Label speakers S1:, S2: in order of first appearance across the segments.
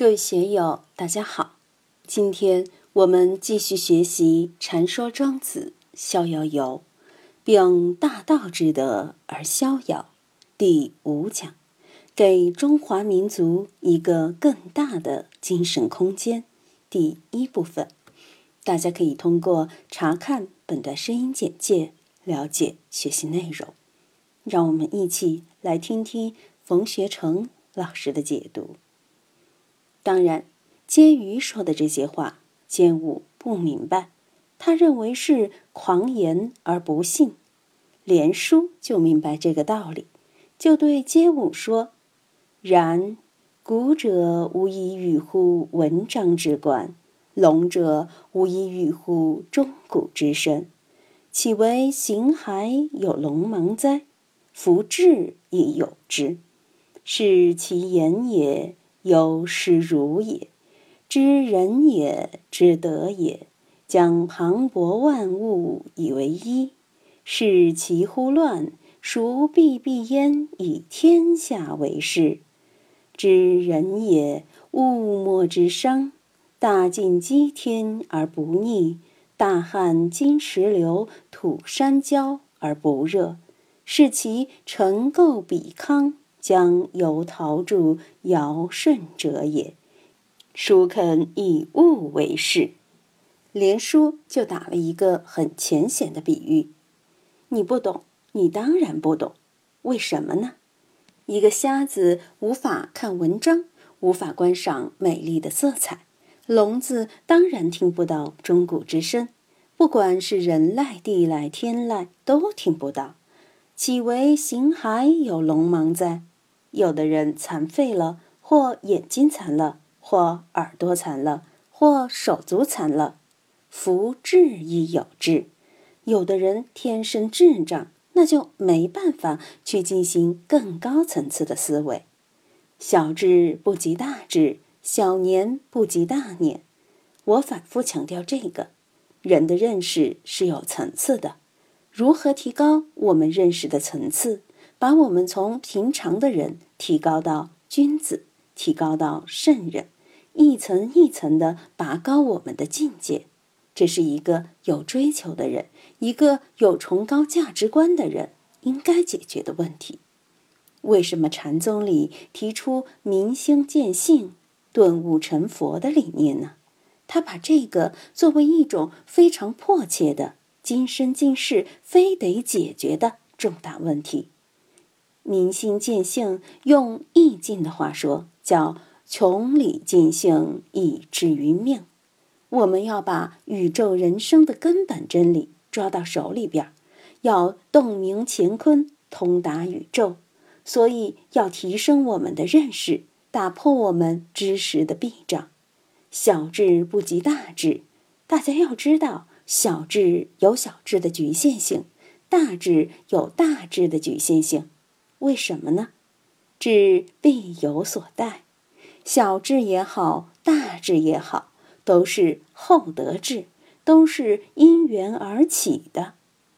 S1: 各位学友，大家好。今天我们继续学习《禅说庄子·逍遥游》，秉大道之德而逍遥，第五讲，给中华民族一个更大的精神空间。第一部分，大家可以通过查看本段声音简介了解学习内容。让我们一起来听听冯学成老师的解读。当然，婕妤说的这些话，监武不明白，他认为是狂言而不信。连叔就明白这个道理，就对婕武说：“然，古者无以与乎文章之观，龙者无以与乎钟鼓之声，岂为形骸有龙芒哉？夫志亦有之，是其言也。”有失如也，知人也，知德也，将磅礴万物以为一，视其乎乱，孰必必焉以天下为事？知人也，物莫之伤，大尽积天而不逆，大旱金石流，土山焦而不热，是其成垢比康。将由陶铸尧舜者也，孰肯以物为事？连书就打了一个很浅显的比喻。你不懂，你当然不懂。为什么呢？一个瞎子无法看文章，无法观赏美丽的色彩，聋子当然听不到钟鼓之声。不管是人籁、地籁、天籁，都听不到。岂为形骸有龙芒在？有的人残废了，或眼睛残了，或耳朵残了，或手足残了。福至亦有智，有的人天生智障，那就没办法去进行更高层次的思维。小智不及大智，小年不及大年。我反复强调这个，人的认识是有层次的。如何提高我们认识的层次？把我们从平常的人提高到君子，提高到圣人，一层一层的拔高我们的境界。这是一个有追求的人，一个有崇高价值观的人应该解决的问题。为什么禅宗里提出明心见性、顿悟成佛的理念呢？他把这个作为一种非常迫切的、今生今世非得解决的重大问题。明心见性，用易经的话说，叫“穷理尽性，以至于命”。我们要把宇宙人生的根本真理抓到手里边，要洞明乾坤，通达宇宙。所以要提升我们的认识，打破我们知识的壁障。小智不及大智，大家要知道，小智有小智的局限性，大智有大智的局限性。为什么呢？智必有所待，小智也好，大智也好，都是厚德智，都是因缘而起的。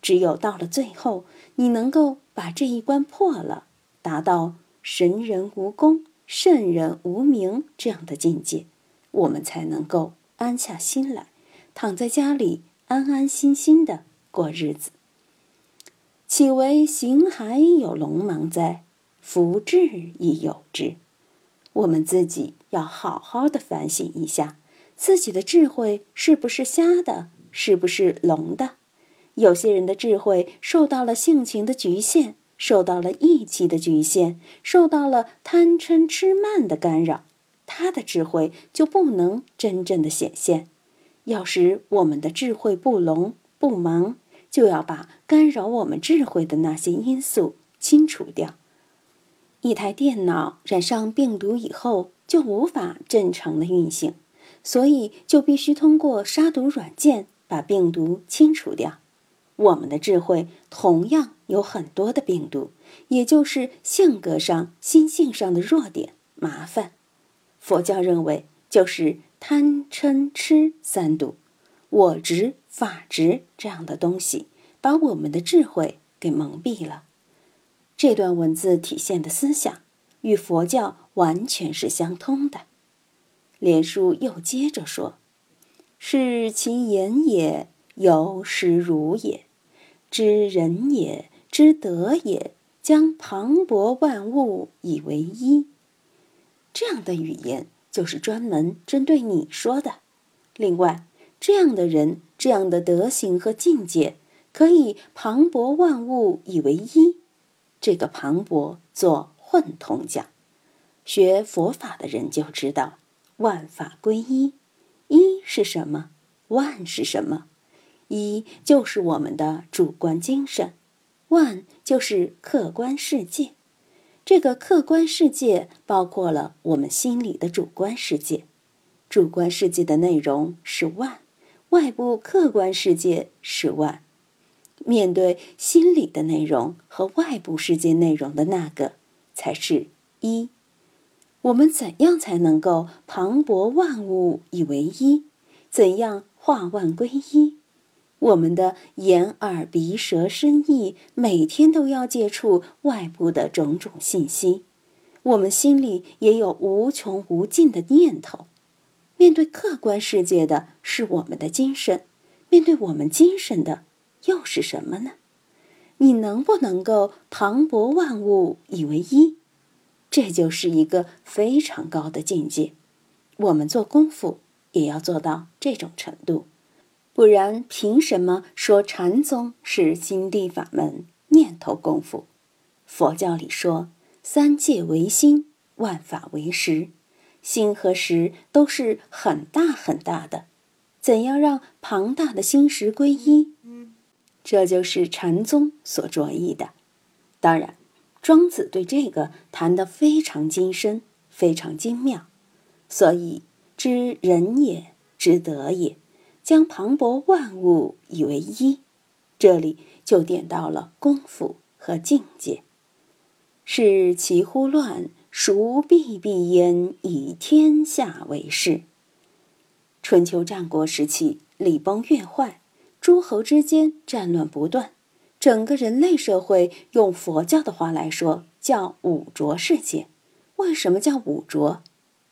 S1: 只有到了最后，你能够把这一关破了，达到神人无功，圣人无名这样的境界，我们才能够安下心来，躺在家里安安心心的过日子。岂为形骸有龙芒哉？福智亦有之。我们自己要好好的反省一下，自己的智慧是不是瞎的，是不是聋的？有些人的智慧受到了性情的局限，受到了义气的局限，受到了贪嗔痴慢的干扰，他的智慧就不能真正的显现。要使我们的智慧不聋不盲。就要把干扰我们智慧的那些因素清除掉。一台电脑染上病毒以后，就无法正常的运行，所以就必须通过杀毒软件把病毒清除掉。我们的智慧同样有很多的病毒，也就是性格上、心性上的弱点、麻烦。佛教认为就是贪嗔痴三毒。我执、法执这样的东西，把我们的智慧给蒙蔽了。这段文字体现的思想与佛教完全是相通的。连书又接着说：“是其言也，由实如也；知人也，知德也，将磅礴万物以为一。”这样的语言就是专门针对你说的。另外，这样的人，这样的德行和境界，可以磅礴万物以为一。这个磅礴做混同讲。学佛法的人就知道，万法归一，一是什么？万是什么？一就是我们的主观精神，万就是客观世界。这个客观世界包括了我们心里的主观世界，主观世界的内容是万，外部客观世界是万。面对心理的内容和外部世界内容的那个，才是一。我们怎样才能够磅礴万物以为一？怎样化万归一？我们的眼、耳、鼻、舌、身、意，每天都要接触外部的种种信息。我们心里也有无穷无尽的念头。对客观世界的是我们的精神，面对我们精神的又是什么呢？你能不能够磅礴万物以为一？这就是一个非常高的境界，我们做功夫也要做到这种程度，不然凭什么说禅宗是心地法门、念头功夫？佛教里说三界唯心，万法唯识，心和识都是很大很大的，怎样让庞大的心识归一？这就是禅宗所着意的，当然。庄子对这个谈得非常精深，非常精妙，所以知人也，知德也，将磅礴万物以为一。这里就点到了功夫和境界。是其乎乱，孰必必焉以天下为事？春秋战国时期，礼崩乐坏，诸侯之间战乱不断。整个人类社会，用佛教的话来说，叫五浊世界。为什么叫五浊？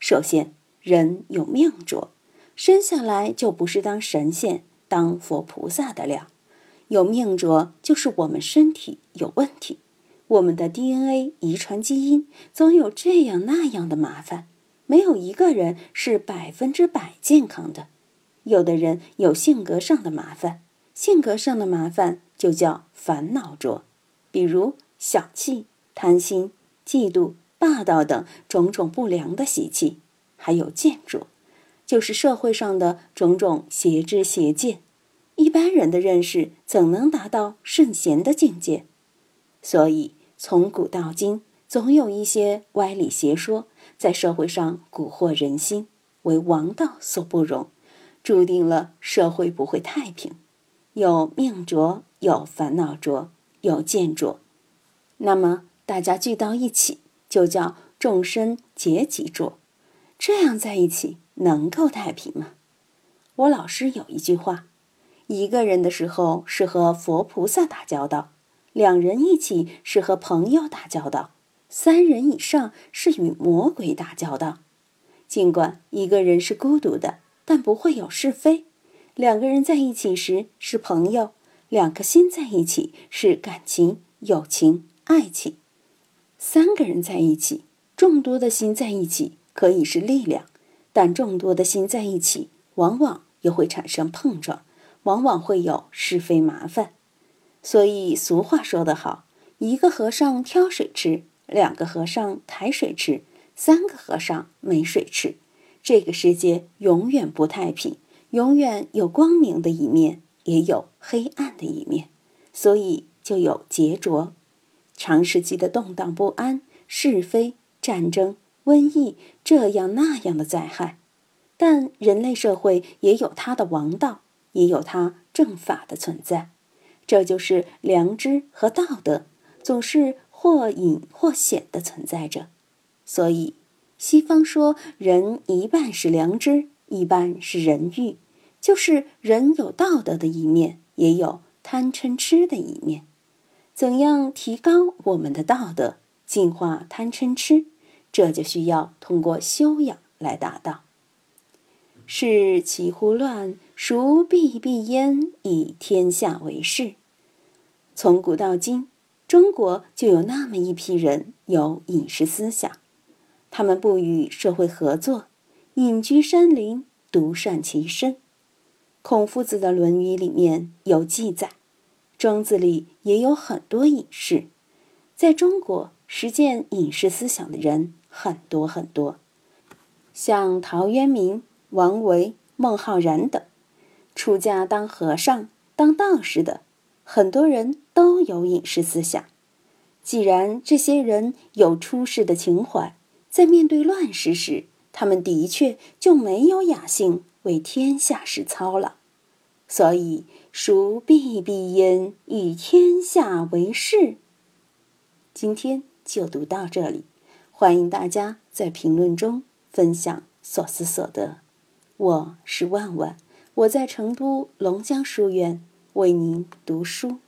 S1: 首先，人有命浊，生下来就不是当神仙、当佛菩萨的料。有命浊，就是我们身体有问题，我们的 DNA 遗传基因总有这样那样的麻烦，没有一个人是百分之百健康的。有的人有性格上的麻烦，性格上的麻烦。就叫烦恼浊，比如小气、贪心、嫉妒、霸道等种种不良的习气；还有见浊，就是社会上的种种邪知邪见。一般人的认识怎能达到圣贤的境界？所以从古到今，总有一些歪理邪说在社会上蛊惑人心，为王道所不容，注定了社会不会太平。有命浊。有烦恼浊，有见浊，那么大家聚到一起，就叫众生结集浊。这样在一起能够太平吗？我老师有一句话：一个人的时候是和佛菩萨打交道，两人一起是和朋友打交道，三人以上是与魔鬼打交道。尽管一个人是孤独的，但不会有是非；两个人在一起时是朋友。两颗心在一起是感情、友情、爱情；三个人在一起，众多的心在一起可以是力量，但众多的心在一起，往往又会产生碰撞，往往会有是非麻烦。所以俗话说得好：一个和尚挑水吃，两个和尚抬水吃，三个和尚没水吃。这个世界永远不太平，永远有光明的一面。也有黑暗的一面，所以就有劫浊。长时期的动荡不安、是非、战争、瘟疫这样那样的灾害。但人类社会也有它的王道，也有它正法的存在。这就是良知和道德，总是或隐或显的存在着。所以，西方说人一半是良知，一半是人欲。就是人有道德的一面，也有贪嗔痴的一面。怎样提高我们的道德，净化贪嗔痴？这就需要通过修养来达到。是其乎乱，孰必必焉，以天下为事。从古到今，中国就有那么一批人有隐士思想，他们不与社会合作，隐居山林，独善其身。孔夫子的《论语》里面有记载，庄子里也有很多隐士。在中国，实践隐士思想的人很多很多，像陶渊明。王维、孟浩然等，出家当和尚、当道士的，很多人都有隐士思想。既然这些人有出世的情怀，在面对乱世时，他们的确就没有雅兴为天下事操了。所以，孰必必焉，以天下为事。今天就读到这里，欢迎大家在评论中分享所思所得。我是万万，我在成都龙江书院为您读书。